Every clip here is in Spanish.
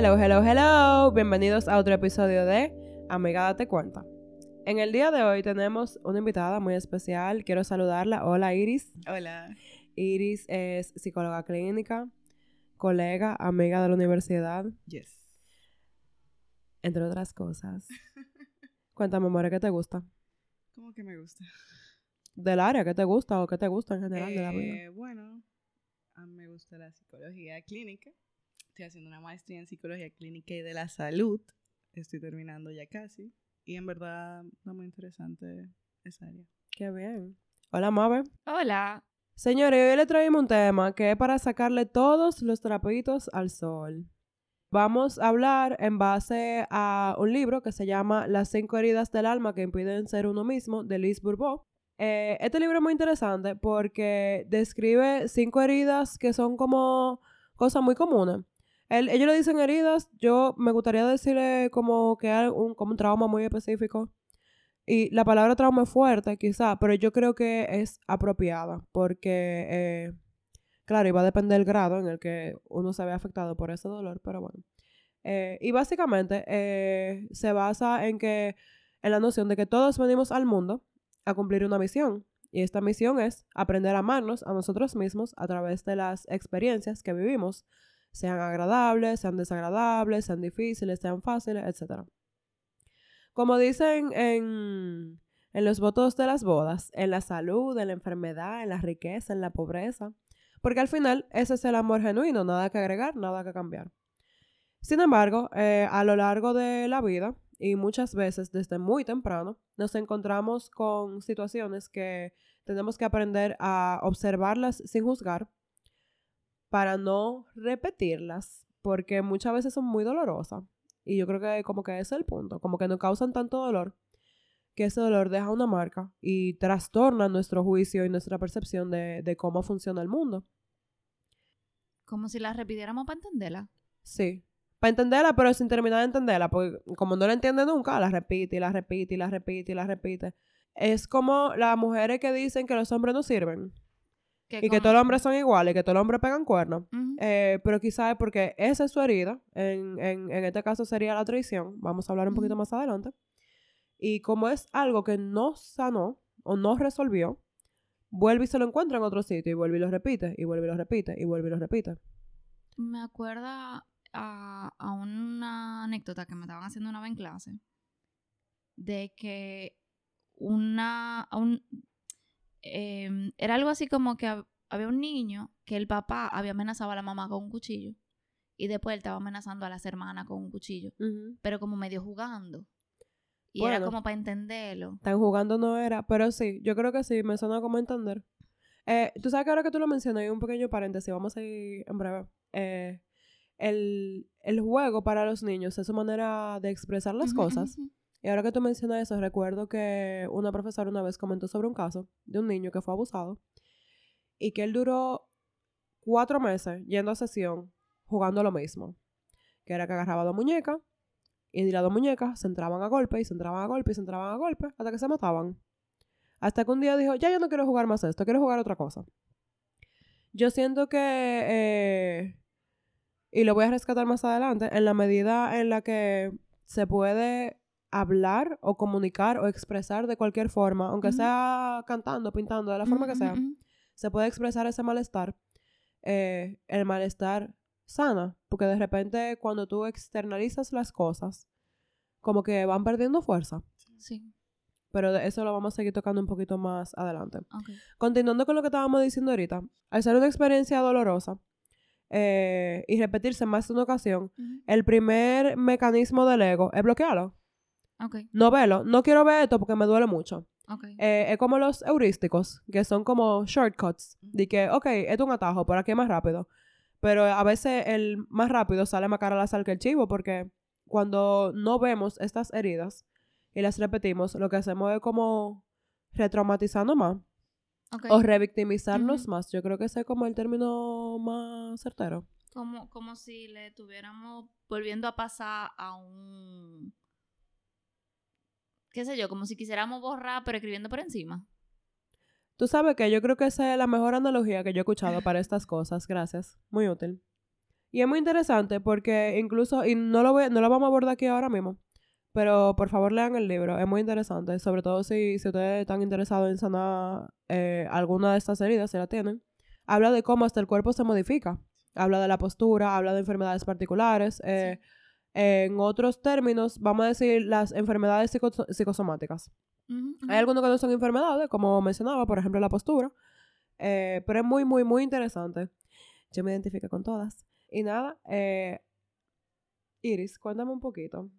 Hello, hello, hello. Bienvenidos a otro episodio de Amiga Date Cuenta. En el día de hoy tenemos una invitada muy especial. Quiero saludarla. Hola, Iris. Hola. Iris es psicóloga clínica, colega, amiga de la universidad, Yes. entre otras cosas. Cuéntame, amor, ¿qué te gusta? ¿Cómo que me gusta? Del área, ¿qué te gusta o qué te gusta en general de la vida? Eh, bueno, a mí me gusta la psicología clínica. Estoy haciendo una maestría en psicología clínica y de la salud. Estoy terminando ya casi. Y en verdad, está muy interesante esa área. Qué bien. Hola, Mabe. Hola. Señores, hoy le traemos un tema que es para sacarle todos los trapitos al sol. Vamos a hablar en base a un libro que se llama Las cinco heridas del alma que impiden ser uno mismo, de Liz Bourbeau. Eh, este libro es muy interesante porque describe cinco heridas que son como cosas muy comunes. Él- ellos le dicen heridas, yo me gustaría decirle como que hay un, como un trauma muy específico. Y la palabra trauma es fuerte, quizá, pero yo creo que es apropiada porque, eh, claro, iba a depender del grado en el que uno se ve afectado por ese dolor, pero bueno. Eh, y básicamente eh, se basa en que, en la noción de que todos venimos al mundo a cumplir una misión. Y esta misión es aprender a amarnos a nosotros mismos a través de las experiencias que vivimos, sean agradables, sean desagradables, sean difíciles, sean fáciles, etc. Como dicen en, en los votos de las bodas, en la salud, en la enfermedad, en la riqueza, en la pobreza, porque al final ese es el amor genuino, nada que agregar, nada que cambiar. Sin embargo, eh, a lo largo de la vida, y muchas veces desde muy temprano, nos encontramos con situaciones que tenemos que aprender a observarlas sin juzgar para no repetirlas, porque muchas veces son muy dolorosas. Y yo creo que como que ese es el punto, como que nos causan tanto dolor que ese dolor deja una marca y trastorna nuestro juicio y nuestra percepción de, de cómo funciona el mundo. Como si la repitiéramos para entenderla. Sí. Para entenderla, pero sin terminar de entenderla, porque como no la entiende nunca, la repite y la repite y la repite y la repite. Es como las mujeres que dicen que los hombres no sirven y que todos los hombres son iguales, que todos los hombres pegan cuernos. Eh, pero quizás es porque esa es su herida. En, en, en este caso sería la traición. Vamos a hablar un poquito más adelante. Y como es algo que no sanó o no resolvió, vuelve y se lo encuentra en otro sitio y vuelve y lo repite, y vuelve y lo repite, y vuelve y lo repite. Me acuerda a, a una anécdota que me estaban haciendo una vez en clase de que una un, em, era algo así como que hab- había un niño que el papá había amenazado a la mamá con un cuchillo y después él estaba amenazando a las hermanas con un cuchillo, pero como medio jugando. Y era como para entenderlo. Tan jugando no era, pero sí, yo creo que sí, me suena como entender. Eh, tú sabes que ahora que tú lo mencionas, hay un pequeño paréntesis, vamos a ir en breve. Eh, el, el juego para los niños es su manera de expresar las cosas. Y ahora que tú mencionas eso, recuerdo que una profesora una vez comentó sobre un caso de un niño que fue abusado y que él duró cuatro meses yendo a sesión jugando lo mismo. Que era que agarraba dos muñecas y las dos muñecas se entraban a golpe y se entraban a golpe y se entraban a golpe hasta que se mataban. Hasta que un día dijo, ya yo no quiero jugar más esto, quiero jugar otra cosa. Yo siento que, eh, y lo voy a rescatar más adelante, en la medida en la que se puede hablar o comunicar o expresar de cualquier forma, aunque sea cantando, pintando, de la forma que sea, se puede expresar ese malestar. eh, el malestar sana, porque de repente cuando tú externalizas las cosas, como que van perdiendo fuerza. Sí, Pero de eso lo vamos a seguir tocando un poquito más adelante. Continuando con lo que estábamos diciendo ahorita, al ser una experiencia dolorosa eh, y repetirse más de una ocasión, el primer mecanismo del ego es bloquearlo. Ok, No verlo. No quiero ver esto porque me duele mucho. ok. Eh, es como los heurísticos, que son como shortcuts. De que, ok, esto es un atajo, por aquí es más rápido. Pero a veces el más rápido sale más cara la sal que el chivo, porque cuando no vemos estas heridas y las repetimos, lo que hacemos es como retraumatizando más ok. o revictimizarnos más. Yo creo que ese es como el término más certero. Como, como si le estuviéramos volviendo a pasar a un... qué sé yo, como si quisiéramos borrar pero escribiendo por encima. Tú sabes que yo creo que esa es la mejor analogía que yo he escuchado para estas cosas. Gracias. Muy útil. Y es muy interesante porque incluso, y no lo, voy, no lo vamos a abordar aquí ahora mismo, pero por favor lean el libro, es muy interesante, sobre todo si, si ustedes están interesados en sanar eh, alguna de estas heridas, si la tienen. Habla de cómo hasta el cuerpo se modifica. Habla de la postura, habla de enfermedades particulares. eh, En otros términos, vamos a decir las enfermedades psico- psicosomáticas. Hay algunos que no son enfermedades, como mencionaba, por ejemplo, la postura. eh, pero es muy, muy, muy interesante. Yo me identifico con todas. Y nada, eh, Iris, cuéntame un poquito.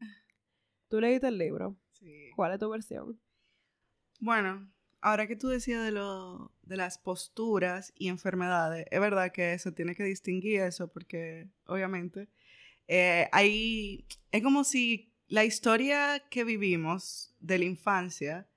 Tú leíste el libro. Sí. ¿Cuál es tu versión? Bueno, ahora que tú decías de, lo, de las posturas y enfermedades, es verdad que se tiene que distinguir eso porque obviamente eh, hay, es como si la historia que vivimos de la infancia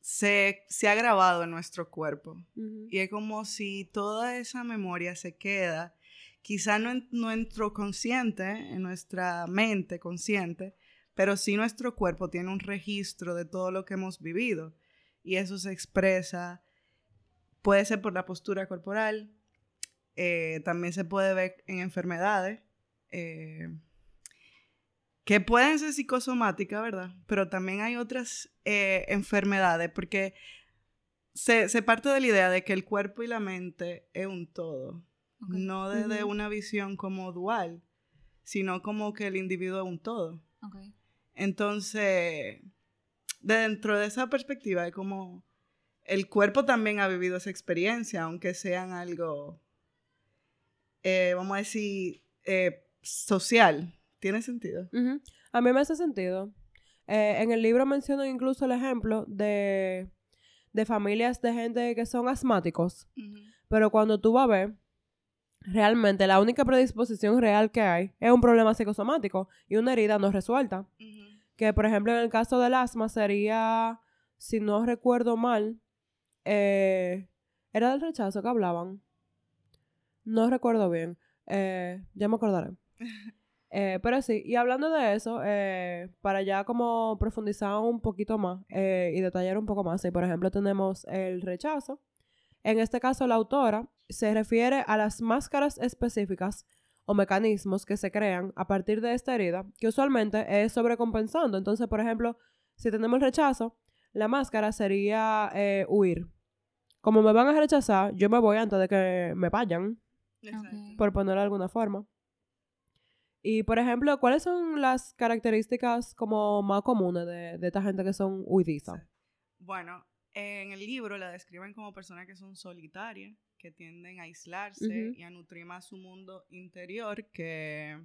se, se ha grabado en nuestro cuerpo. Y es como si toda esa memoria se queda, quizá no en nuestro consciente, en nuestra mente consciente, pero sí nuestro cuerpo tiene un registro de todo lo que hemos vivido. Y eso se expresa, puede ser por la postura corporal, eh, también se puede ver en enfermedades, eh, que pueden ser psicosomáticas, ¿verdad? Pero también hay otras eh, enfermedades, porque se, se parte de la idea de que el cuerpo y la mente es un todo, no desde una visión como dual, sino como que el individuo es un todo. Entonces, dentro de esa perspectiva, es como el cuerpo también ha vivido esa experiencia, aunque sean algo, eh, vamos a decir, eh, social. ¿Tiene sentido? A mí me hace sentido. Eh, en el libro menciono incluso el ejemplo de, de familias de gente que son asmáticos. Pero cuando tú vas a ver, realmente la única predisposición real que hay es un problema psicosomático y una herida no resuelta. Que, por ejemplo, en el caso del asma sería, si no recuerdo mal, eh, era del rechazo que hablaban. No recuerdo bien. Eh, ya me acordaré. Eh, pero sí, y hablando de eso, eh, para ya como profundizar un poquito más eh, y detallar un poco más, si por ejemplo tenemos el rechazo, en este caso la autora se refiere a las máscaras específicas o mecanismos que se crean a partir de esta herida, que usualmente es sobrecompensando. Entonces, por ejemplo, si tenemos el rechazo, la máscara sería eh, huir. Como me van a rechazar, yo me voy antes de que me vayan, Exacto. Por ponerlo de alguna forma. Y, por ejemplo, ¿cuáles son las características como más comunes de, de esta gente que son huidizas? Bueno, en el libro la describen como personas que son solitarias, que tienden a aislarse y a nutrir más su mundo interior que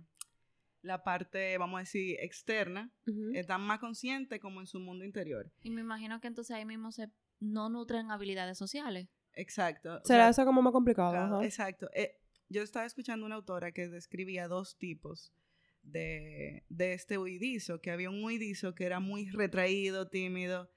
la parte, vamos a decir, externa. Ujú. Están más conscientes como en su mundo interior. Y me imagino que entonces ahí mismo se no nutren habilidades sociales. Exacto. o ¿Será sea, eso como más complicado? Claro. Exacto. Eh, yo estaba escuchando una autora que describía dos tipos de, de este huidizo, que había un huidizo que era muy retraído, tímido,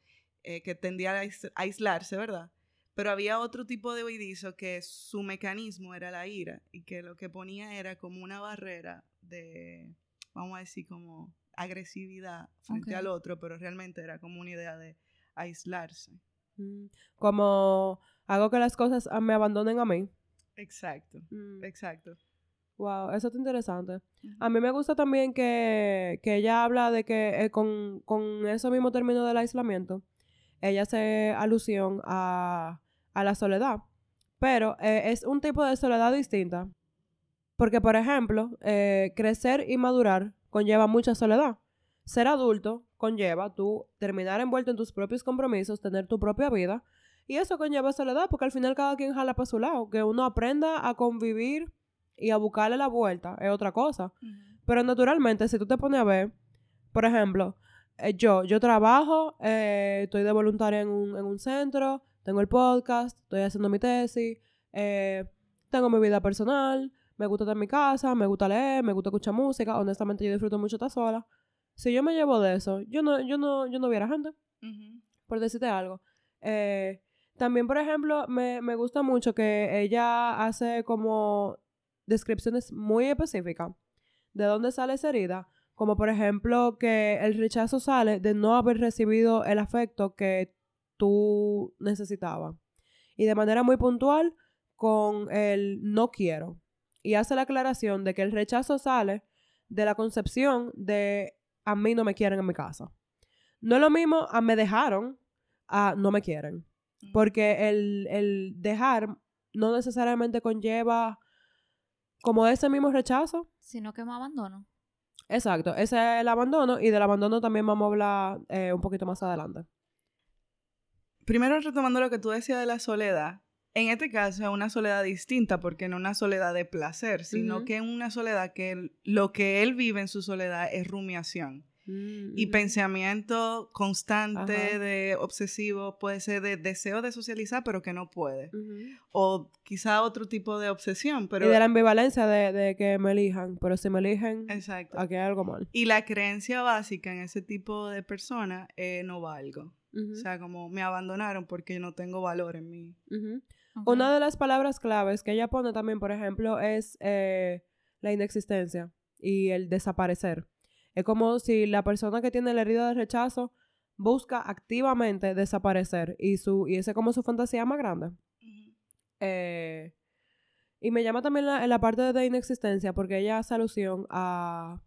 eh, que tendía a ais- a aislarse, ¿verdad? Pero había otro tipo de huidizo que su mecanismo era la ira y que lo que ponía era como una barrera de, vamos a decir, como agresividad frente al otro, pero realmente era como una idea de aislarse. Mm. Como hago que las cosas ah, me abandonen a mí. Exacto, Mm. exacto. Wow, eso está interesante. A mí me gusta también que, que ella habla de que eh, con, con eso mismo término del aislamiento, ella hace alusión a, a la soledad. Pero eh, es un tipo de soledad distinta. Porque, por ejemplo, eh, crecer y madurar conlleva mucha soledad. Ser adulto conlleva tú terminar envuelto en tus propios compromisos, tener tu propia vida. Y eso conlleva soledad, porque al final cada quien jala para su lado. Que uno aprenda a convivir y a buscarle la vuelta es otra cosa. Pero naturalmente, si tú te pones a ver, por ejemplo, eh, yo, yo trabajo, eh, estoy de voluntaria en un, en un centro, tengo el podcast, estoy haciendo mi tesis, eh, tengo mi vida personal, me gusta estar en mi casa, me gusta leer, me gusta escuchar música, honestamente yo disfruto mucho estar sola. Si yo me llevo de eso, yo no, yo no, yo no hubiera gente por decirte algo. Eh, también, por ejemplo, me, me gusta mucho que ella hace como descripciones muy específicas de dónde sale esa herida. Como por ejemplo que el rechazo sale de no haber recibido el afecto que tú necesitabas. Y de manera muy puntual con el no quiero. y hace la aclaración de que el rechazo sale de la concepción de a mí no me quieren en mi casa. No es lo mismo a me dejaron a no me quieren. Porque el, el dejar no necesariamente conlleva como ese mismo rechazo. Sino que me abandono. Exacto, ese es el abandono y del abandono también vamos a hablar eh, un poquito más adelante. Primero retomando lo que tú decías de la soledad. En este caso es una soledad distinta porque no una soledad de placer, sino que es una soledad que él- lo que él vive en su soledad es rumiación. Y Ujú. pensamiento constante Ajá. de obsesivo, puede ser de deseo de socializar, pero que no puede. O quizá otro tipo de obsesión, pero... y de la ambivalencia de, de que me elijan, pero si me eligen, Exacto. aquí hay algo mal. Y la creencia básica en ese tipo de personas es no valgo. O sea, como me abandonaron porque no tengo valor en mí. Una de las palabras claves que ella pone también, por ejemplo, es eh, la inexistencia y el desaparecer. Es como si la persona que tiene la herida de rechazo busca activamente desaparecer y, su, y esa es como su fantasía más grande. Eh, y me llama también la, la parte de inexistencia porque ella hace alusión a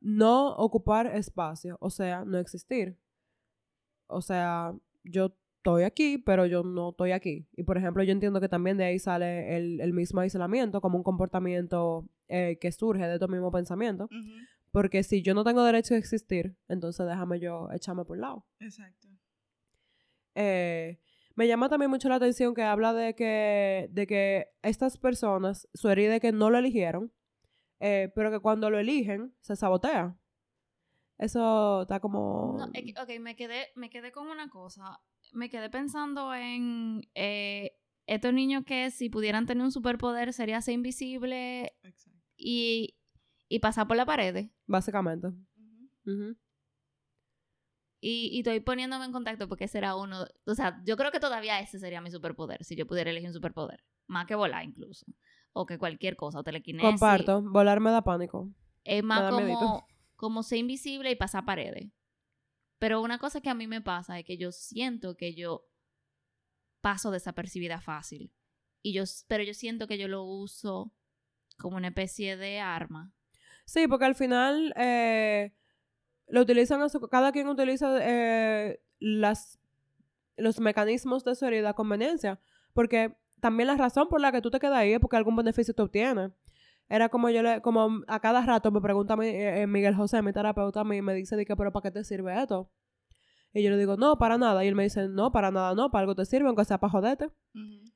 no ocupar espacio, o sea, no existir. O sea, yo estoy aquí, pero yo no estoy aquí. Y por ejemplo, yo entiendo que también de ahí sale el, el mismo aislamiento como un comportamiento eh, que surge de estos mismos pensamientos. Ujú. Porque si yo no tengo derecho a existir, entonces déjame yo echarme por un lado. Exacto. Eh, me llama también mucho la atención que habla de que, de que estas personas, su herida es que no lo eligieron, eh, pero que cuando lo eligen, se sabotea. Eso está como... No, ok, me quedé, me quedé con una cosa. Me quedé pensando en eh, estos niños que si pudieran tener un superpoder sería ser invisible Exacto. y, y pasar por la pared. Básicamente. Y, y estoy poniéndome en contacto porque será uno. O sea, yo creo que todavía ese sería mi superpoder, si yo pudiera elegir un superpoder. Más que volar, incluso. O que cualquier cosa, o telequinesis. Comparto. Volar me da pánico. Es Me más da como, como ser invisible y pasar paredes. Pero una cosa que a mí me pasa es que yo siento que yo paso desapercibida fácil. Y yo, pero yo siento que yo lo uso como una especie de arma. Sí, porque al final eh, lo utilizan cada quien utiliza eh, las los mecanismos de su herida a conveniencia. Porque también la razón por la que tú te quedas ahí es porque algún beneficio te obtienes. Era como yo le, como a cada rato me pregunta eh, Miguel José, mi terapeuta, a mí, me dice, de que, pero ¿para qué te sirve esto? Y yo le digo, no, para nada. Y él me dice, no, para nada, no, para algo te sirve, aunque sea para joderte.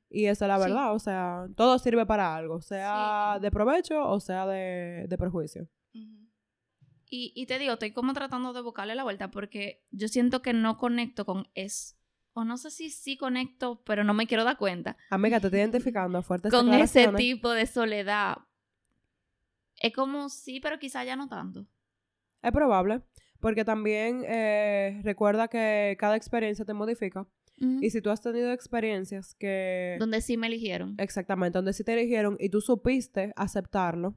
Y esa es la Sí. verdad, o sea, todo sirve para algo, sea Sí. de provecho o sea de, de perjuicio. Y, y te digo, estoy como tratando de buscarle la vuelta porque yo siento que no conecto con es O no sé si sí conecto, pero no me quiero dar cuenta. Amiga, te estoy identificando fuertes con ese tipo de soledad. Es como sí, pero quizá ya no tanto. Es probable, porque también eh, recuerda que cada experiencia te modifica. Y si tú has tenido experiencias que... Donde sí me eligieron. Exactamente, donde sí te eligieron y tú supiste aceptarlo.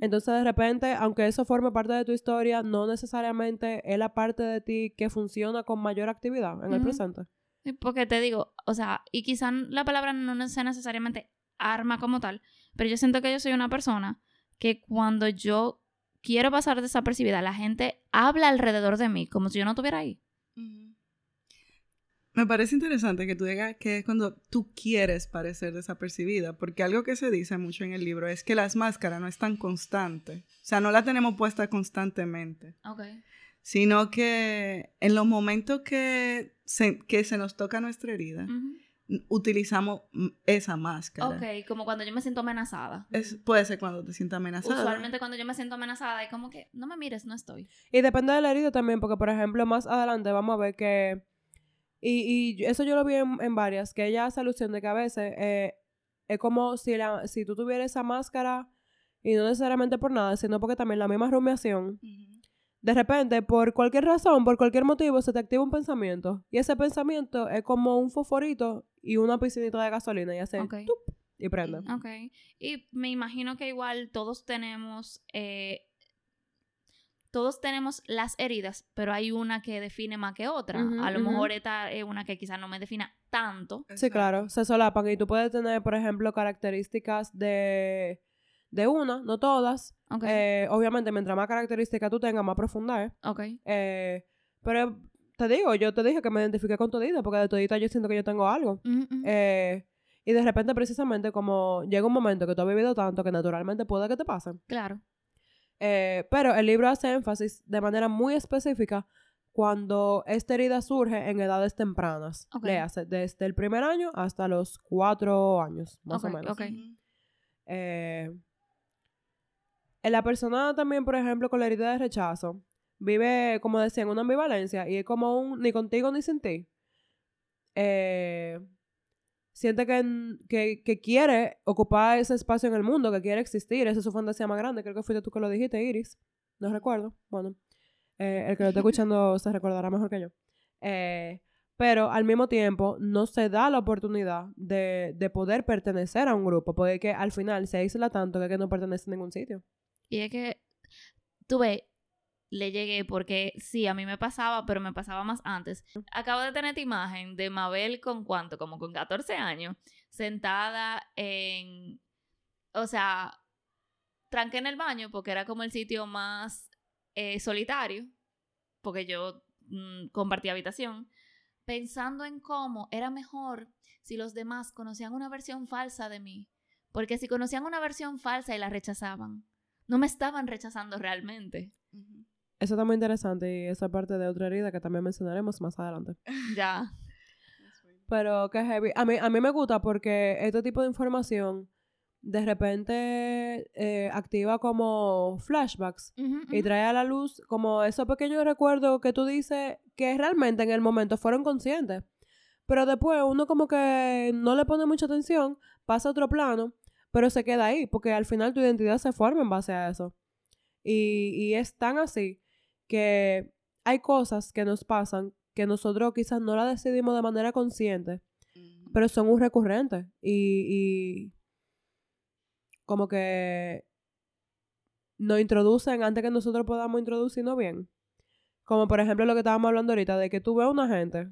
Entonces, de repente, aunque eso forme parte de tu historia, no necesariamente es la parte de ti que funciona con mayor actividad en el presente. Sí, Porque te digo, o sea, y quizá la palabra no sea necesariamente arma como tal, pero yo siento que yo soy una persona que cuando yo quiero pasar desapercibida, la gente habla alrededor de mí como si yo no estuviera ahí. Me parece interesante que tú digas que es cuando tú quieres parecer desapercibida, porque algo que se dice mucho en el libro es que las máscaras no están constantes, o sea, no la tenemos puesta constantemente, Ok. sino que en los momentos que se, que se nos toca nuestra herida, n- utilizamos mm, esa máscara. Ok, como cuando yo me siento amenazada. Es, puede ser cuando te sientas amenazada. Usualmente cuando yo me siento amenazada es como que, no me mires, no estoy. Y depende de la herida también, porque por ejemplo, más adelante vamos a ver que, y, y eso yo lo vi en, en varias, que ella hace alusión de que a veces eh, es como si, la, si tú tuvieras esa máscara, y no necesariamente por nada, sino porque también la misma rumiación, de repente, por cualquier razón, por cualquier motivo, se te activa un pensamiento, y ese pensamiento es como un fosforito y una piscinita de gasolina, y hace Ok. tup, y prende. Ok. Y me imagino que igual todos tenemos. eh, todos tenemos las heridas, pero hay una que define más que otra. A lo mejor esta es una que quizás no me defina tanto. Sí, claro, se solapan y tú puedes tener, por ejemplo, características de, de una, no todas. Ok. Eh, obviamente, mientras más características tú tengas, más profunda es. ok. Eh, pero te digo, yo te dije que me identifiqué con todita, porque de todita yo siento que yo tengo algo. Eh, y de repente, precisamente, como llega un momento que tú has vivido tanto que naturalmente puede que te pase. claro. Eh, pero el libro hace énfasis de manera muy específica cuando esta herida surge en edades tempranas. Le hace desde el primer año hasta los cuatro años, más o menos. Eh, en la persona también, por ejemplo, con la herida de rechazo, vive, como decía, en una ambivalencia y es como un ni contigo ni sin ti. Eh, siente que, que, que quiere ocupar ese espacio en el mundo, que quiere existir, esa es su fantasía más grande. Creo que fuiste tú que lo dijiste, Iris. No recuerdo. Bueno, eh, el que lo esté escuchando se recordará mejor que yo. Eh, pero al mismo tiempo no se da la oportunidad de, de poder pertenecer a un grupo, porque que al final se aísla tanto que, que no pertenece a ningún sitio. Y es que, tú ves, le llegué porque sí, a mí me pasaba, pero me pasaba más antes. Acabo de tener esta imagen de Mabel con cuánto, como con 14 años, sentada en, o sea, tranqué en el baño porque era como el sitio más eh, solitario, porque yo mm, compartía habitación, pensando en cómo era mejor si los demás conocían una versión falsa de mí, porque si conocían una versión falsa y la rechazaban, no me estaban rechazando realmente. Ujú. Eso está muy interesante y esa parte de otra herida que también mencionaremos más adelante. Ya. Pero que heavy. A mí, a mí me gusta porque este tipo de información de repente eh, activa como flashbacks y trae a la luz como esos pequeños recuerdos que tú dices que realmente en el momento fueron conscientes. Pero después uno como que no le pone mucha atención, pasa a otro plano, pero se queda ahí, porque al final tu identidad se forma en base a eso. Y, y es tan así que hay cosas que nos pasan que nosotros quizás no las decidimos de manera consciente, pero son un recurrente. Y, y como que nos introducen antes que nosotros podamos introducirnos bien. Como por ejemplo lo que estábamos hablando ahorita, de que tú ves a una gente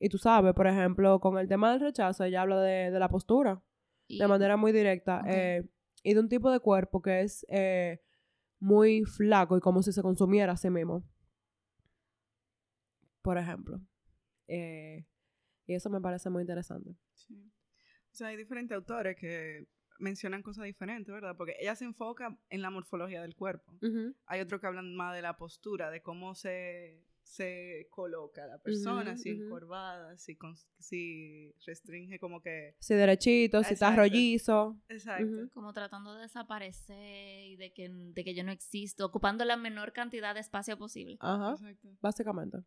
y tú sabes, por ejemplo, con el tema del rechazo, ella habla de, de la postura Y- de manera muy directa eh, y de un tipo de cuerpo que es eh, muy flaco y como si se consumiera a sí mismo. Por ejemplo. Eh, y eso me parece muy interesante. Sí. O sea, hay diferentes autores que mencionan cosas diferentes, ¿verdad? Porque ella se enfoca en la morfología del cuerpo. Hay otros que hablan más de la postura, de cómo se, se coloca la persona, Ujú, si encorvada, si, con- si restringe como que... Si derechito, si está Exacto. rollizo. Exacto. Como tratando de desaparecer y de que, de que yo no existo, ocupando la menor cantidad de espacio posible. Ajá, Exacto. básicamente.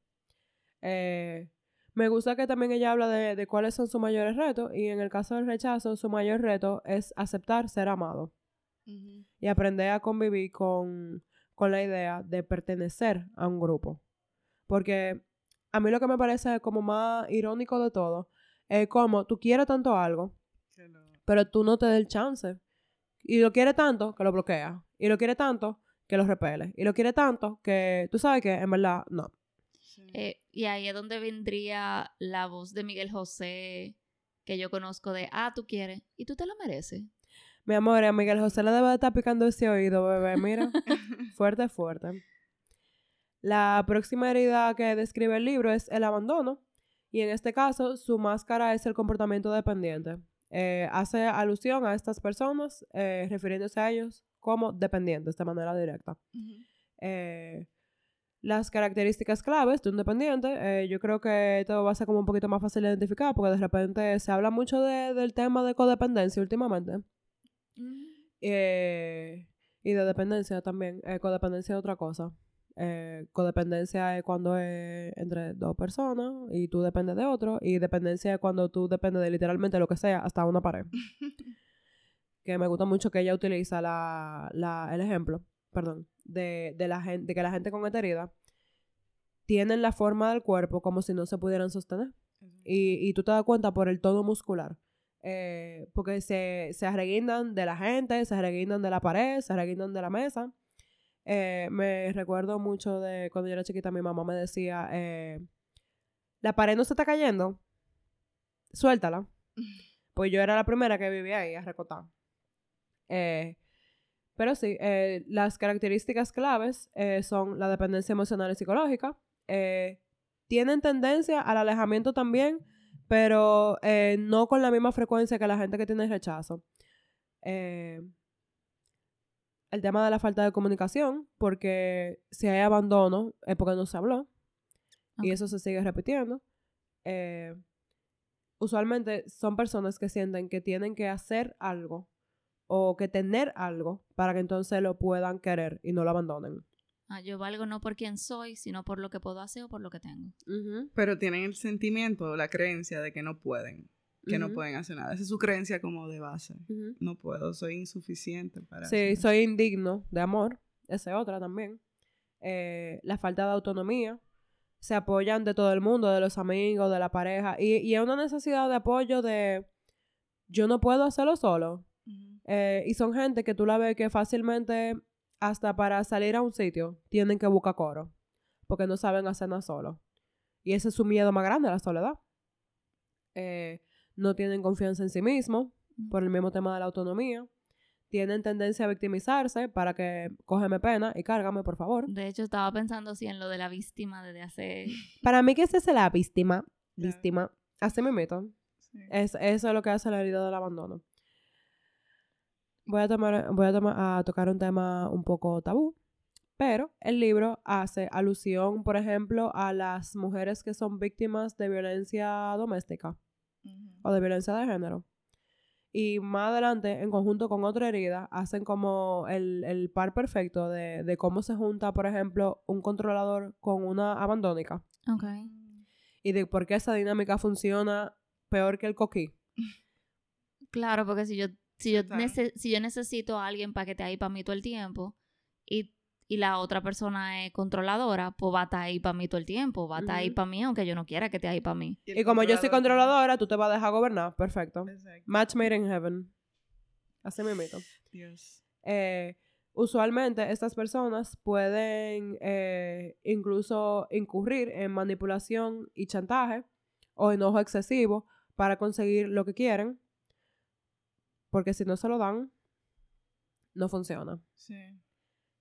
Eh, me gusta que también ella habla de, de cuáles son sus mayores retos y en el caso del rechazo, su mayor reto es aceptar ser amado. Y aprender a convivir con, con la idea de pertenecer a un grupo. Porque a mí lo que me parece como más irónico de todo es como tú quieres tanto algo, pero tú no te das el chance. Y lo quieres tanto que lo bloqueas. Y lo quieres tanto que lo repeles. Y lo quieres tanto que tú sabes que en verdad no. sí. Eh, y ahí es donde vendría la voz de Miguel José que yo conozco de, ah, tú quieres y tú te lo mereces. Mi amor, a Miguel José le debe de estar picando ese oído, bebé. Mira, fuerte, fuerte. La próxima herida que describe el libro es el abandono. Y en este caso, su máscara es el comportamiento dependiente. Eh, hace alusión a estas personas, eh, refiriéndose a ellos como dependientes de manera directa. Eh, las características claves de un dependiente, yo creo que esto va a ser como un poquito más fácil de identificar porque de repente se habla mucho de- del tema de codependencia últimamente. Y de dependencia también. Codependencia es otra cosa. Eh, codependencia es cuando es entre dos personas y tú dependes de otro. Y dependencia es cuando tú dependes de literalmente lo que sea, hasta una pared. que me gusta mucho que ella utiliza la, la, el ejemplo, perdón, de, de, la gente, de que la gente con esta herida tienen la forma del cuerpo como si no se pudieran sostener. Y, y tú te das cuenta por el tono muscular. Eh, porque se, se arreguindan de la gente, se arreguindan de la pared, se arreguindan de la mesa. Eh, me recuerdo mucho de cuando yo era chiquita, mi mamá me decía, eh, la pared no se está cayendo, suéltala. Pues yo era la primera que vivía ahí, a recotar. Eh, pero sí, las características claves son la dependencia emocional y psicológica. tienen tendencia al alejamiento también, pero no con la misma frecuencia que la gente que tiene rechazo. El tema de la falta de comunicación, porque si hay abandono es porque no se habló y eso se sigue repitiendo. Eh, usualmente son personas que sienten que tienen que hacer algo o que tener algo para que entonces lo puedan querer y no lo abandonen. Ah, yo valgo no por quien soy, sino por lo que puedo hacer o por lo que tengo. Pero tienen el sentimiento, la creencia de que no pueden, que no pueden hacer nada. Esa es su creencia como de base. No puedo, soy insuficiente para Sí, hacer soy indigno de amor. Esa es otra también. Eh, la falta de autonomía. Se apoyan de todo el mundo, de los amigos, de la pareja. Y, y es una necesidad de apoyo de yo no puedo hacerlo solo. Eh, y son gente que tú la ves que fácilmente, hasta para salir a un sitio, tienen que buscar coro. Porque no saben hacer nada solo. Y ese es su miedo más grande, la soledad. Eh, no tienen confianza en sí mismos por el mismo tema de la autonomía. Tienen tendencia a victimizarse para que cógeme pena y cárgame, por favor. De hecho, estaba pensando así en lo de la víctima desde hace... Para mí que esa es la víctima. Víctima. Así me meto. Sí. Es, eso es lo que hace la herida del abandono. Voy a, tomar, voy a, tomar- a tocar un tema un poco tabú, pero el libro hace alusión, por ejemplo, a las mujeres que son víctimas de violencia doméstica O de violencia de género. Y más adelante, en conjunto con otra herida, hacen como el, el par perfecto de, de cómo se junta, por ejemplo, un controlador con una abandónica Ok. y de por qué esa dinámica funciona peor que el coquí. Claro, porque si yo, si yo, Claro. nece- si yo necesito a alguien para que esté ahí para mí todo el tiempo y, y la otra persona es controladora, pues va a estar ahí para mí todo el tiempo, va a estar ahí para mí aunque yo no quiera que esté ahí para mí. Y como yo soy controlador controladora, tú te vas a dejar gobernar. Perfecto. Exacto. Match made in heaven. Así me meto. Dios. Eh, usualmente estas personas pueden eh, incluso incurrir en manipulación y chantaje o enojo excesivo para conseguir lo que quieren. Porque si no se lo dan, no funciona. Sí.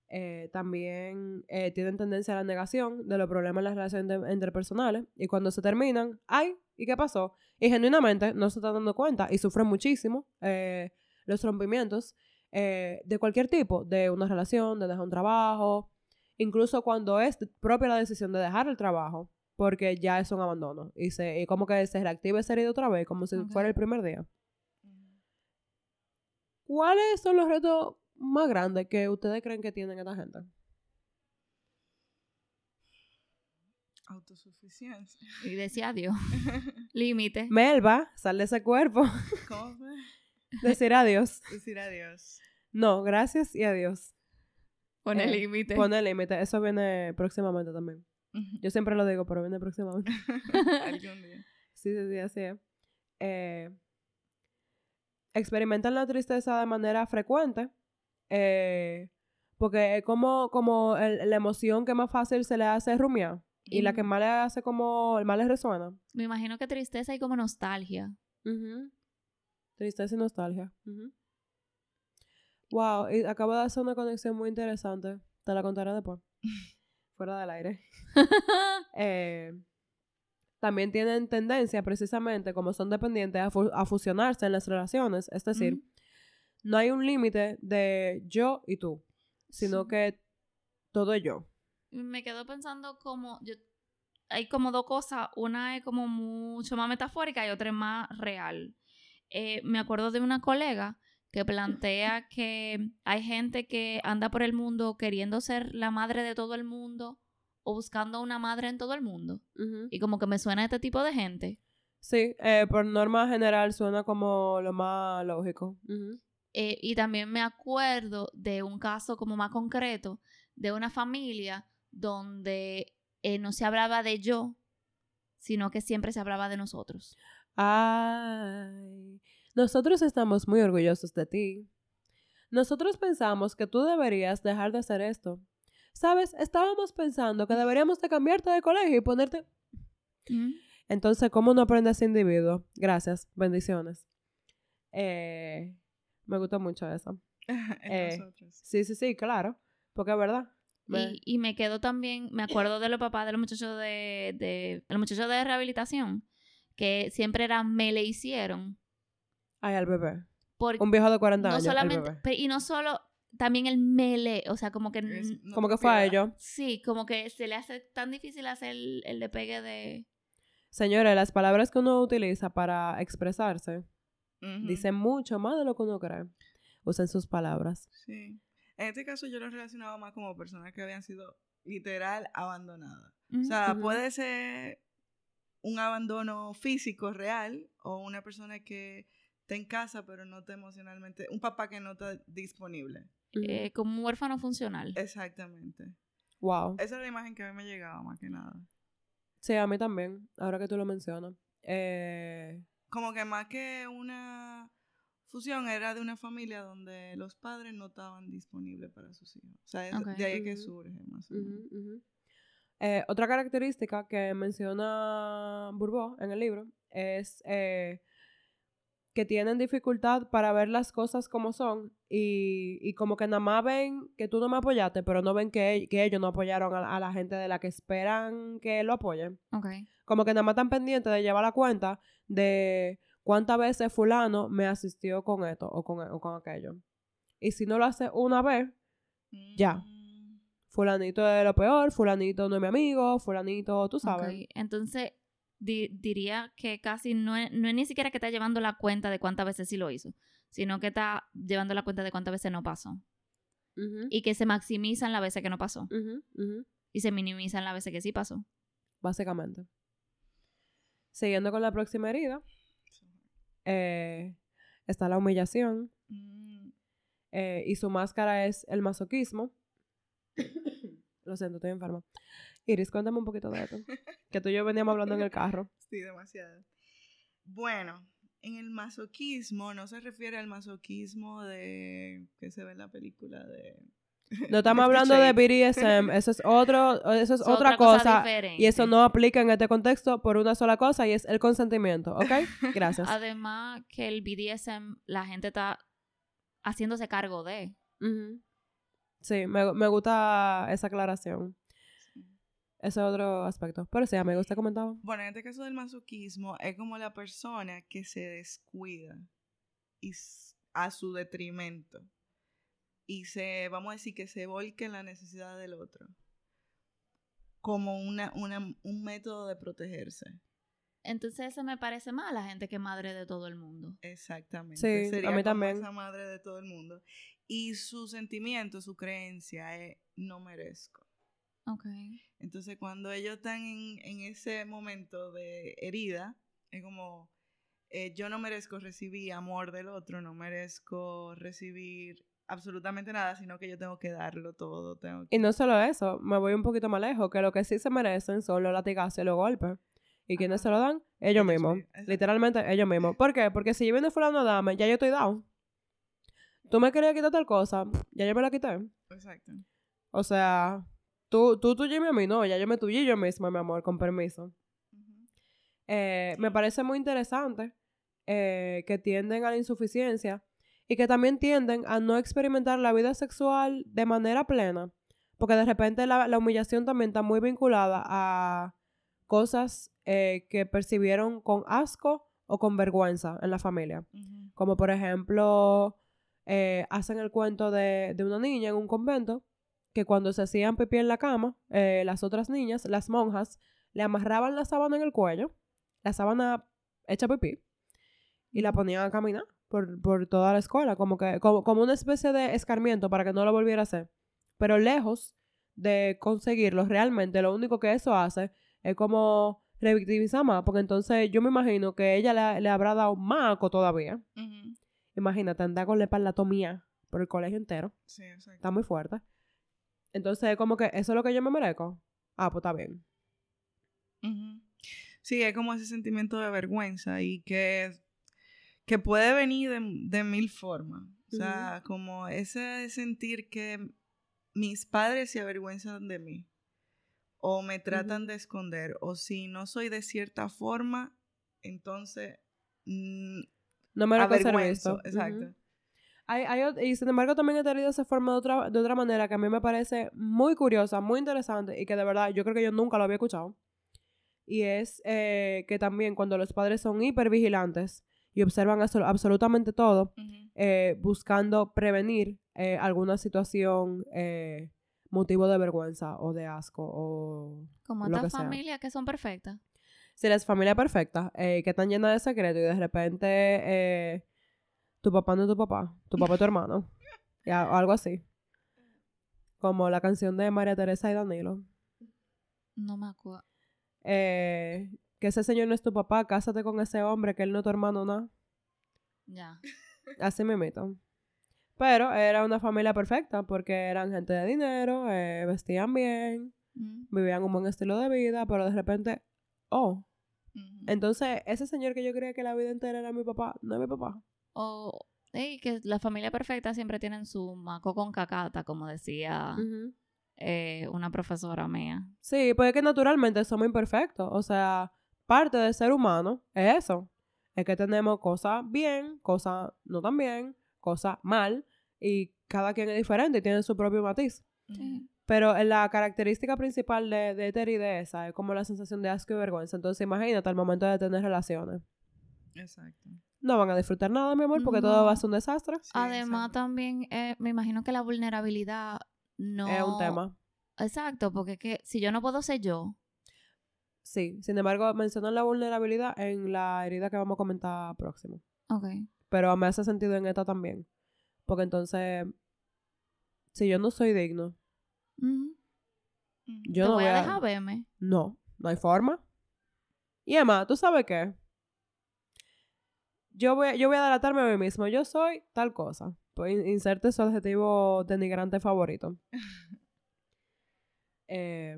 Eh, también eh, tienen tendencia a la negación de los problemas en las relaciones de- interpersonales y cuando se terminan, ¡ay! ¿Y qué pasó? Y genuinamente no se están dando cuenta y sufren muchísimo eh, los rompimientos de cualquier tipo, de una relación, de dejar un trabajo, incluso cuando es propia la decisión de dejar el trabajo, porque ya es un abandono y, se, y como que se reactiva esa herida otra vez, como si fuera el primer día. ¿Cuáles son los retos más grandes que ustedes creen que tienen esta gente? Autosuficiencia. Y decía adiós. Límite. Melba, sal de ese cuerpo. ¿Cómo fue? Decir adiós. Decir adiós. No, gracias y adiós. Pone Eh, límite. Pone límite. Eso viene próximamente también. Yo siempre lo digo, pero viene próximamente. Algún día. Sí, sí, sí, así es. Eh, experimentan la tristeza de manera frecuente. Eh, porque es como, como el- la emoción que más fácil se le hace rumiar. Y la que más le hace como, más le resuena. Me imagino que tristeza y como nostalgia. Tristeza y nostalgia. Wow, y acabo de hacer una conexión muy interesante. Te la contaré después. Fuera del aire. Eh, también tienen tendencia, precisamente, como son dependientes, a, fu- a fusionarse en las relaciones. Es decir. No hay un límite de yo y tú, sino Sí. que todo es yo. me quedo pensando como yo hay como dos cosas una es como mucho más metafórica y otra es más real Eh, me acuerdo de una colega que plantea que hay gente que anda por el mundo queriendo ser la madre de todo el mundo o buscando una madre en todo el mundo y como que me suena este tipo de gente Sí, eh, por norma general suena como lo más lógico. Eh, y también me acuerdo de un caso como más concreto de una familia donde eh, no se hablaba de yo, sino que siempre se hablaba de nosotros. Ay, nosotros estamos muy orgullosos de ti. Nosotros pensamos que tú deberías dejar de hacer esto. ¿sabes? Estábamos pensando que deberíamos de cambiarte de colegio y ponerte... Mm. Entonces, ¿cómo no aprende ese individuo? Gracias, bendiciones. Eh, me gustó mucho eso. en Eh, nosotros. Sí, sí, sí, claro, porque es verdad. Me- Y, y me quedo también, me acuerdo de los papás de los muchachos de, de, de los muchachos de rehabilitación, que siempre era me le hicieron. Ay, al bebé. Porque Un viejo de 40 no años, al bebé. y no solo, también el mele, o sea, como que, Es- no Como que fue a ellos. sí, como que se le hace tan difícil hacer el, el despegue de... Señores, las palabras que uno utiliza para expresarse Dicen mucho más de lo que uno cree. Usen sus palabras. Sí. En este caso yo lo relacionaba más como personas que habían sido literal abandonadas. O sea, puede ser un abandono físico real o una persona que está en casa pero no está emocionalmente, un papá que no está disponible. Eh, como un huérfano funcional. Exactamente. wow. Esa es la imagen que a mí me llegaba más que nada. Sí, a mí también, ahora que tú lo mencionas. Eh, Como que más que una fusión era de una familia donde los padres no estaban disponibles para sus hijos. O sea, es- de ahí es que surge más o menos. Eh, otra característica que menciona Bourbeau en el libro es eh, que tienen dificultad para ver las cosas como son y, y como que nada más ven que tú no me apoyaste, pero no ven que, e- que ellos no apoyaron a, a la gente de la que esperan que lo apoyen. Ok. Como que nada más están pendientes de llevar la cuenta de cuántas veces fulano me asistió con esto o con, o con aquello. Y si no lo hace una vez, Ya. Mm, fulanito es lo peor, fulanito no es mi amigo, fulanito, tú sabes. Ok, Entonces, di- diría que casi no es, no es ni siquiera que está llevando la cuenta de cuántas veces sí lo hizo, sino que está llevando la cuenta de cuántas veces no pasó. Y que se maximizan las veces que no pasó. Y se minimizan las veces que sí pasó. Básicamente. Siguiendo con la próxima herida, eh, está la humillación mm, eh, y su máscara es el masoquismo. Lo siento, estoy enferma. Iris, cuéntame un poquito de esto. Que tú y yo veníamos hablando en el carro. Sí, demasiado. Bueno, en el masoquismo no se refiere al masoquismo de que se ve en la película de No estamos hablando de. BDSM, eso es otro, eso es Es otra, cosa, diferente. y eso no aplica en este contexto por una sola cosa y es el consentimiento, ¿ok? Gracias. Además que el BDSM, la gente está haciéndose cargo de. Ujú. Sí, me, me gusta esa aclaración. Ese es otro aspecto. Pero sí, amigo, usted comentaba. Bueno, en este caso del masoquismo es como la persona que se descuida y a su detrimento y se, vamos a decir, que se volca en la necesidad del otro como una, una, un método de protegerse. Entonces eso me parece más a la gente que es madre de todo el mundo. Exactamente. Sí, a Sería mí como también. esa madre de todo el mundo. Y su sentimiento, su creencia es no merezco. Ok. Entonces, cuando ellos están en, en ese momento de herida, es como, eh, yo no merezco recibir amor del otro, no merezco recibir absolutamente nada, sino que yo tengo que darlo todo. Tengo que- Y no solo eso, me voy un poquito más lejos, que lo que sí se merecen son los latigazos y los golpes. ¿Y quiénes se lo dan? Ellos mismos. Literalmente, ellos mismos. ¿Por qué? Porque si yo viene fulano a darme, ya yo estoy down. Tú me querías quitar tal cosa, ya yo me la quité. Exacto. O sea, tú, tú tuyime a mí, no, ya yo me tullé yo misma, mi amor, con permiso. Eh, me parece muy interesante eh, que tienden a la insuficiencia y que también tienden a no experimentar la vida sexual de manera plena, porque de repente la, la humillación también está muy vinculada a cosas eh, que percibieron con asco o con vergüenza en la familia. Como por ejemplo, hacen el cuento de, de una niña en un convento que cuando se hacían pipí en la cama, eh, las otras niñas, las monjas, le amarraban la sábana en el cuello, la sábana hecha pipí, y la ponían a caminar por, por toda la escuela, como, que, como, como una especie de escarmiento para que no lo volviera a hacer. Pero lejos de conseguirlo, realmente lo único que eso hace es como revictimizar más, porque entonces yo me imagino que ella le, le habrá dado maco todavía. Ujú. Imagínate, andar con la espaldatomía por el colegio entero. Sí, exacto. Está muy fuerte. Entonces, como que eso es lo que yo me merezco. Ah, pues está bien. Sí, es como ese sentimiento de vergüenza y que, que puede venir de, de mil formas. O sea, como ese sentir que mis padres se avergüenzan de mí o me tratan de esconder o si no soy de cierta forma, entonces mm, No me lo. Exacto. Hay, hay y sin embargo también esta herida se forma de otra, de otra manera que a mí me parece muy curiosa, muy interesante y que de verdad yo creo que yo nunca lo había escuchado. Y es eh, que también cuando los padres son hipervigilantes y observan absol- absolutamente todo, eh, buscando prevenir eh, alguna situación eh, motivo de vergüenza o de asco o Como estas familias que son perfectas. si eres familia perfecta, eh, que están llenas de secretos y de repente eh, tu papá no es tu papá, tu papá es tu hermano, y algo así. Como la canción de María Teresa y Danilo. No me acuerdo. Eh, que ese señor no es tu papá, cásate con ese hombre, que él no es tu hermano, nada. Ya. Así me meto. Pero era una familia perfecta porque eran gente de dinero, eh, vestían bien, Mm, vivían un buen estilo de vida, pero de repente, oh, entonces ese señor que yo creía que la vida entera era mi papá, no es mi papá. O ey, que la familia perfecta siempre tienen su maco con cacata, como decía eh, una profesora mía. Sí, pues es que naturalmente somos imperfectos. O sea, parte del ser humano es eso. Es que tenemos cosas bien, cosas no tan bien, cosas mal, y cada quien es diferente y tiene su propio matiz. Sí. Pero en la característica principal de, de esta herida esa es como la sensación de asco y vergüenza. Entonces imagínate al momento de tener relaciones. Exacto. No van a disfrutar nada, mi amor, porque todo va a ser un desastre. Sí, Además, exacto. también eh, me imagino que la vulnerabilidad no. Es un tema. Exacto, porque es que si yo no puedo ser yo, Sí, sin embargo, mencionan la vulnerabilidad en la herida que vamos a comentar próximo. ok. Pero me hace sentido en esta también. Porque entonces, si yo no soy digno, yo Te no voy voy a a... dejar verme. No, no hay forma. Y Emma, ¿tú sabes qué? Yo voy, yo voy a delatarme a mí mismo. Yo soy tal cosa. Pues in- inserte su adjetivo denigrante favorito. eh,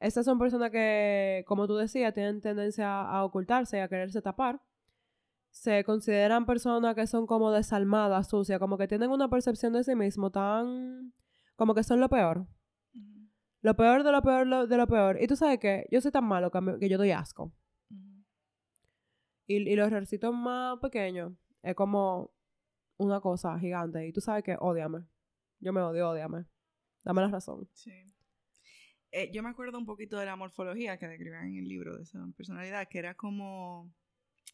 estas son personas que, como tú decías, tienen tendencia a ocultarse y a quererse tapar. Se consideran personas que son como desalmadas, sucias, como que tienen una percepción de sí mismo tan... como que son lo peor. Lo peor de lo peor lo- de lo peor. Y tú sabes que yo soy tan malo que, que yo doy asco. Y, y los errorcitos más pequeños es como una cosa gigante. Y tú sabes que odiame. Yo me odio, odiame. Dame la razón. Sí. Eh, yo me acuerdo un poquito de la morfología que describían en el libro de esa personalidad, que era como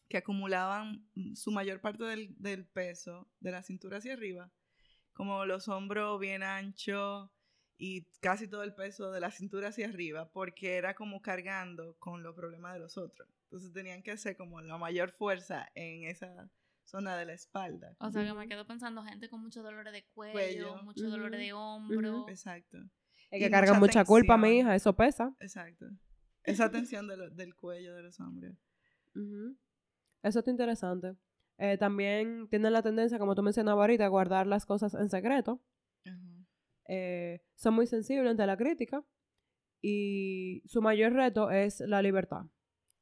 que acumulaban su mayor parte del, del peso de la cintura hacia arriba, como los hombros bien anchos y casi todo el peso de la cintura hacia arriba, porque era como cargando con los problemas de los otros. Entonces tenían que hacer como la mayor fuerza en esa zona de la espalda. O sea, que me quedo pensando gente con muchos dolores de cuello, Cuello. muchos dolores Ujú. de hombro. Exacto. Es Y que cargan mucha mucha culpa, mi hija. Eso pesa. Exacto. Esa tensión de lo- del cuello de los hombres. Eso está interesante. Eh, también tienen la tendencia, como tú mencionabas ahorita, a guardar las cosas en secreto. Eh, son muy sensibles ante la crítica y su mayor reto es la libertad.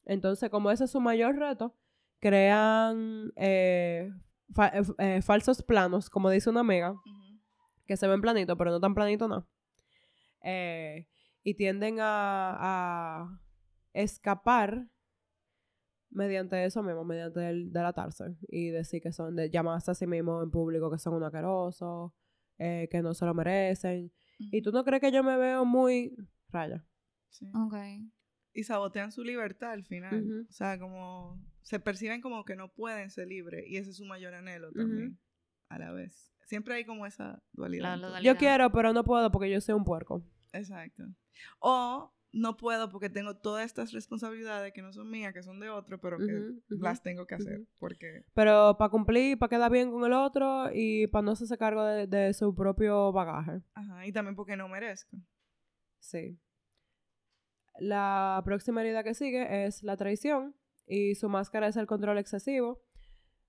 Entonces, como ese es su mayor reto, crean eh, fa- eh, eh, falsos planos, como dice una amiga, que se ven planitos, pero no tan planitos, no. Eh, y tienden a, a escapar mediante eso mismo, mediante el delatarse y decir que son, de llamarse a sí mismo en público que son un asqueroso, eh, que no se lo merecen. ¿Y tú no crees que yo me veo muy raya? Sí. Ok. Y sabotean su libertad al final. O sea, como se perciben como que no pueden ser libres y ese es su mayor anhelo también a la vez. Siempre hay como esa dualidad. La. Yo quiero, pero no puedo porque yo soy un puerco. Exacto. O no puedo porque tengo todas estas responsabilidades que no son mías, que son de otro, pero que las tengo que hacer porque Pero para cumplir, para quedar bien con el otro y para no hacerse cargo de, de su propio bagaje. ajá, y también porque no merezco. Sí. La próxima herida que sigue es la traición y su máscara es el control excesivo.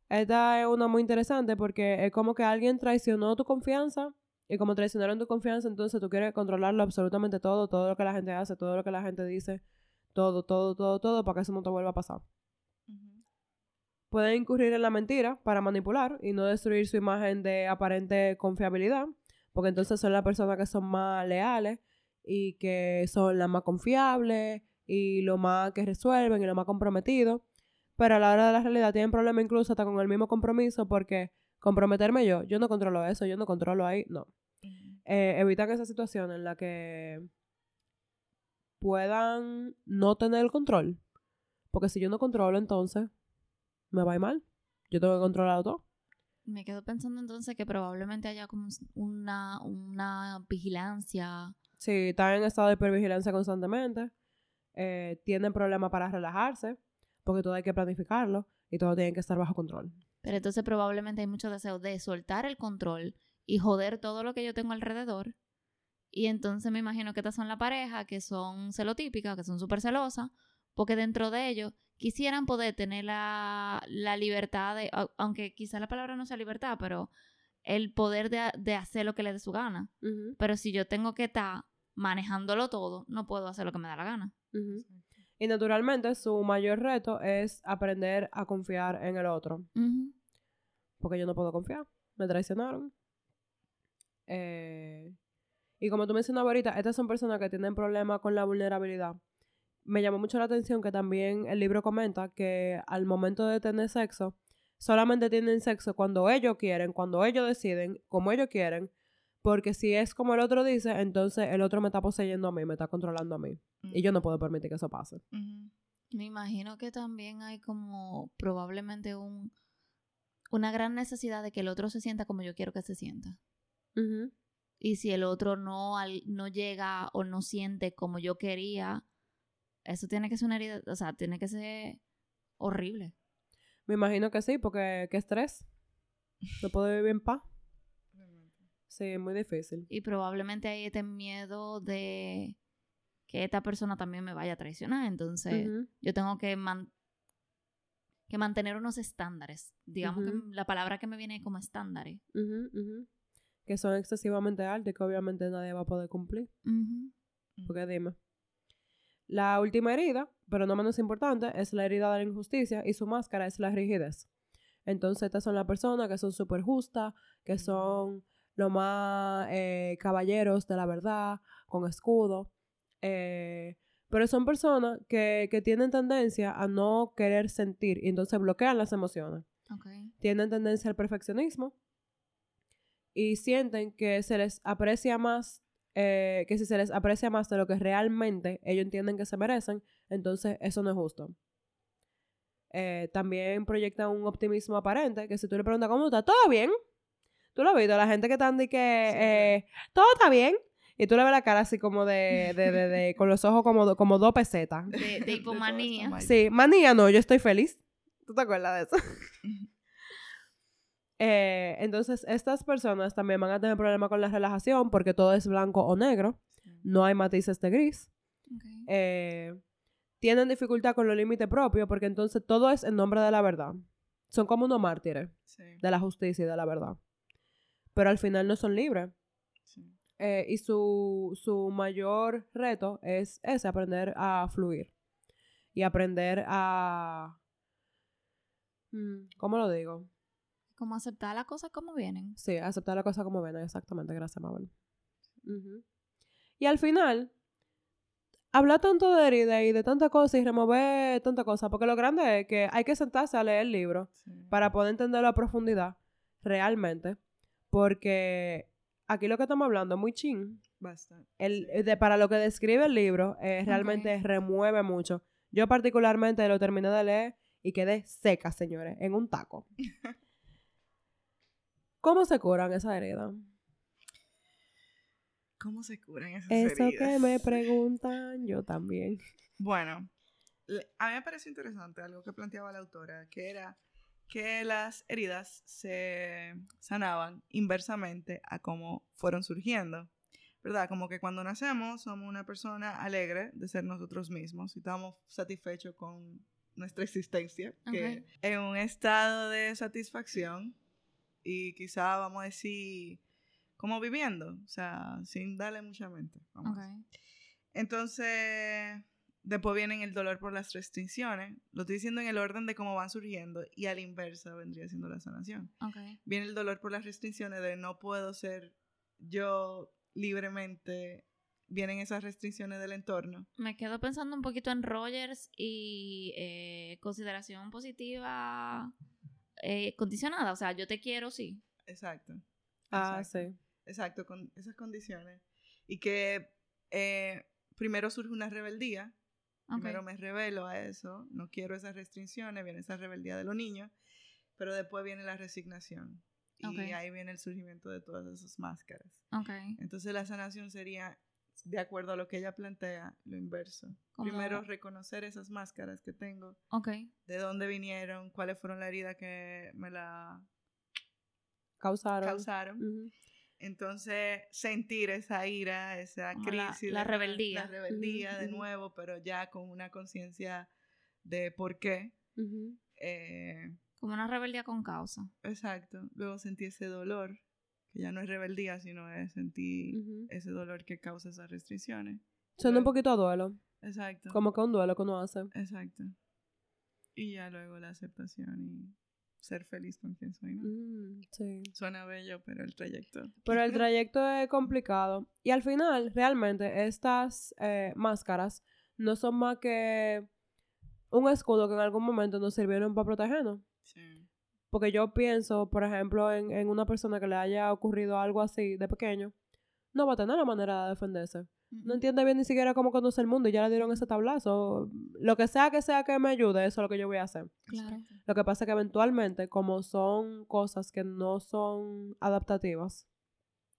Esta es una muy interesante porque es como que alguien traicionó tu confianza y como traicionaron tu confianza, entonces tú quieres controlarlo absolutamente todo, todo lo que la gente hace, todo lo que la gente dice, todo, todo, todo, todo, para que eso no te vuelva a pasar. Pueden incurrir en la mentira para manipular y no destruir su imagen de aparente confiabilidad, porque entonces son las personas que son más leales y que son las más confiables y lo más que resuelven y lo más comprometidos. Pero a la hora de la realidad tienen problemas incluso hasta con el mismo compromiso porque comprometerme yo, yo no controlo eso, yo no controlo ahí, no. Eh, evitan esa situación en la que puedan no tener el control. Porque si yo no controlo, entonces me va a ir mal. Yo tengo que controlar todo. Me quedo pensando entonces que probablemente haya como una, una vigilancia. Sí, están en estado de hipervigilancia constantemente. Eh, tienen problemas para relajarse, porque todo hay que planificarlo y todo tiene que estar bajo control. Pero entonces probablemente hay mucho deseo de soltar el control y joder todo lo que yo tengo alrededor. Y entonces me imagino que estas son la pareja que son celotípicas, que son súper celosas, porque dentro de ellos quisieran poder tener la, la libertad de, aunque quizá la palabra no sea libertad, pero el poder de, de hacer lo que le dé su gana. Pero si yo tengo que estar manejándolo todo, no puedo hacer lo que me da la gana. Y naturalmente su mayor reto es aprender a confiar en el otro. Porque yo no puedo confiar. Me traicionaron. Eh, y como tú mencionabas ahorita, estas son personas que tienen problemas con la vulnerabilidad. Me llamó mucho la atención que también el libro comenta que al momento de tener sexo, solamente tienen sexo cuando ellos quieren, cuando ellos deciden, como ellos quieren, porque si es como el otro dice, entonces el otro me está poseyendo a mí, me está controlando a mí. Y yo no puedo permitir que eso pase. Me imagino que también hay como probablemente un, una gran necesidad de que el otro se sienta como yo quiero que se sienta. Y si el otro no, no llega o no siente como yo quería, eso tiene que ser una herida, o sea, tiene que ser horrible. Me imagino que sí, porque qué estrés. No puedo vivir en paz. Sí, es muy difícil. Y probablemente hay este miedo de que esta persona también me vaya a traicionar. Entonces, yo tengo que, que mantener unos estándares. Digamos que la palabra que me viene como estándares. Que son excesivamente altos y que obviamente nadie va a poder cumplir. Porque dime. La última herida, pero no menos importante, es la herida de la injusticia y su máscara es la rigidez. Entonces, estas son las personas que son súper justas, que son los más eh, caballeros de la verdad, con escudo. Eh, pero son personas que, tienen tendencia a no querer sentir y entonces bloquean las emociones. Tienen tendencia al perfeccionismo y sienten que se les aprecia más, eh, que si se les aprecia más de lo que realmente ellos entienden que se merecen, entonces eso no es justo. también proyectan un optimismo aparente, que si tú le preguntas cómo está, todo bien, Tú lo has visto, la gente que están de que eh, todo está bien. Y tú le ves la cara así como de, de, de, con los ojos como, como dos pesetas. De, de hipomanía. Sí, manía no, yo estoy feliz. ¿Tú te acuerdas de eso? eh, entonces, estas personas también van a tener problemas con la relajación porque todo es blanco o negro. No hay matices de gris. Eh, tienen dificultad con los límites propios porque entonces todo es en nombre de la verdad. Son como unos mártires de la justicia y de la verdad pero al final no son libres. Eh, y su, mayor reto es ese, aprender a fluir. Y aprender a... Mm, ¿Cómo lo digo? Como aceptar las cosas como vienen. Sí, aceptar las cosas como vienen, exactamente. Gracias, Mabel. Y al final, hablar tanto de herida y de tanta cosa y remover tanta cosa, porque lo grande es que hay que sentarse a leer el libro para poder entenderlo a profundidad, realmente. Porque aquí lo que estamos hablando es muy chin. Bastante. El, de, para lo que describe el libro, eh, realmente remueve mucho. Yo particularmente lo terminé de leer y quedé seca, señores, en un taco. ¿Cómo se curan esas heridas? ¿Cómo se curan esas heridas? Eso que me preguntan, yo también. Bueno, a mí me parece interesante algo que planteaba la autora, que era que las heridas se sanaban inversamente a cómo fueron surgiendo. ¿Verdad? Como que cuando nacemos somos una persona alegre de ser nosotros mismos y estamos satisfechos con nuestra existencia, que en un estado de satisfacción y quizá vamos a decir como viviendo, o sea, sin darle mucha mente. Entonces, Después viene el dolor por las restricciones. Lo estoy diciendo en el orden de cómo van surgiendo y a la inversa vendría siendo la sanación. Viene el dolor por las restricciones de no puedo ser yo libremente vienen esas restricciones del entorno. Me quedo pensando un poquito en Rogers y eh, consideración positiva eh, condicionada. O sea, yo te quiero, sí. Exacto. Ah, Exacto. sí. Exacto, con esas condiciones. Y que eh, primero surge una rebeldía. Ok. Primero me rebelo a eso. No quiero esas restricciones. Viene esa rebeldía de los niños. Pero después viene la resignación. Y Ok. ahí viene el surgimiento de todas esas máscaras. Ok. Entonces la sanación sería, de acuerdo a lo que ella plantea, lo inverso. Primero reconocer esas máscaras que tengo, Ok. de dónde vinieron, cuáles fueron las heridas que me la Causaron. causaron. Entonces sentir esa ira, esa la- crisis. la de- rebeldía. La rebeldía de nuevo, pero ya con una conciencia de por qué. Eh, Como una rebeldía con causa. exacto. Luego sentí ese dolor, que ya no es rebeldía, sino es sentir ese dolor que causa esas restricciones. Suena un poquito a duelo. Exacto. Como que un duelo que uno hace. Exacto. Y ya luego la aceptación y ser feliz con quien soy, ¿no? Mm, sí. Suena bello, pero el trayecto. Pero el trayecto es complicado. Y al final, realmente, estas eh, máscaras no son más que un escudo que en algún momento nos sirvieron para protegernos. Sí. Porque yo pienso, por ejemplo, en, en una persona que le haya ocurrido algo así de pequeño, no va a tener la manera de defenderse. No entiende bien ni siquiera cómo conoce el mundo y ya le dieron ese tablazo. Lo que sea que sea que me ayude, eso es lo que yo voy a hacer. Claro. Lo que pasa es que eventualmente, como son cosas que no son adaptativas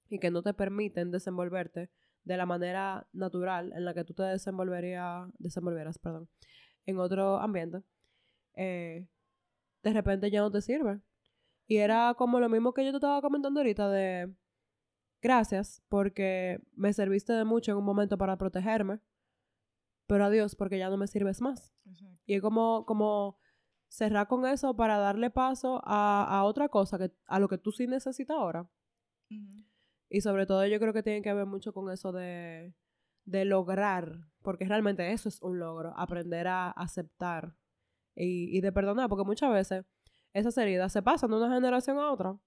y que no te permiten desenvolverte de la manera natural en la que tú te desenvolverías, desenvolvieras, perdón, en otro ambiente, eh, de repente ya no te sirve. Y era como lo mismo que yo te estaba comentando ahorita de gracias porque me serviste de mucho en un momento para protegerme, pero adiós porque ya no me sirves más. Exacto. Y es como, como cerrar con eso para darle paso a, a otra cosa, que, a lo que tú sí necesitas ahora. Y sobre todo yo creo que tiene que ver mucho con eso de, de lograr, porque realmente eso es un logro, aprender a aceptar y, y de perdonar, porque muchas veces esas heridas se pasan de una generación a otra.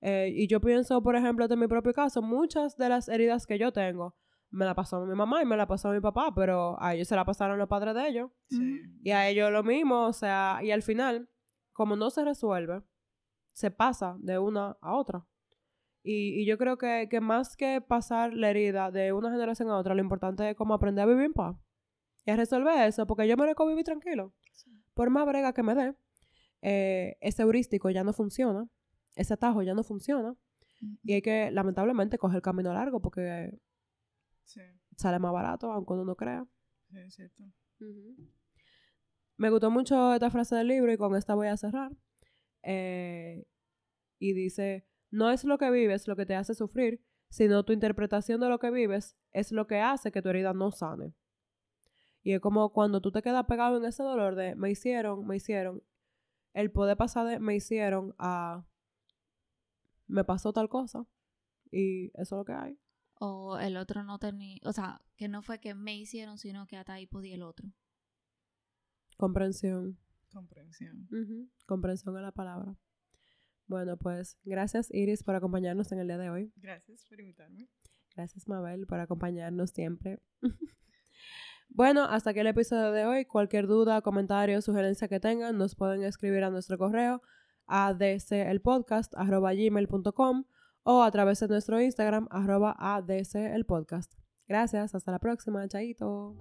Eh, y yo pienso, por ejemplo, de mi propio caso, muchas de las heridas que yo tengo me la pasó mi mamá y me la pasó mi papá, pero a ellos se la pasaron los padres de ellos. Sí. Y a ellos lo mismo, o sea, y al final, como no se resuelve, se pasa de una a otra. Y, y yo creo que, que más que pasar la herida de una generación a otra, lo importante es como aprender a vivir en paz. Y a resolver eso, porque yo merezco vivir tranquilo. Por más brega que me dé, eh, ese heurístico ya no funciona, ese atajo ya no funciona. Y hay que, lamentablemente, coger el camino largo porque Sí, sale más barato, aunque uno no crea. sí, es cierto. Me gustó mucho esta frase del libro y con esta voy a cerrar. Eh, y dice, no es lo que vives lo que te hace sufrir, sino tu interpretación de lo que vives es lo que hace que tu herida no sane. Y es como cuando tú te quedas pegado en ese dolor de me hicieron, me hicieron, el poder pasar de me hicieron a me pasó tal cosa. Y eso es lo que hay. O el otro no tenía, o sea, que no fue que me hicieron, sino que hasta ahí podía el otro. Comprensión. Comprensión. Comprensión es la palabra. Bueno, pues gracias Iris por acompañarnos en el día de hoy. Gracias por invitarme. Gracias Mabel por acompañarnos siempre. bueno, hasta aquí el episodio de hoy. Cualquier duda, comentario, sugerencia que tengan, nos pueden escribir a nuestro correo adcelpodcast.gmail.com o a través de nuestro Instagram adcelpodcast. Gracias, hasta la próxima, chaito.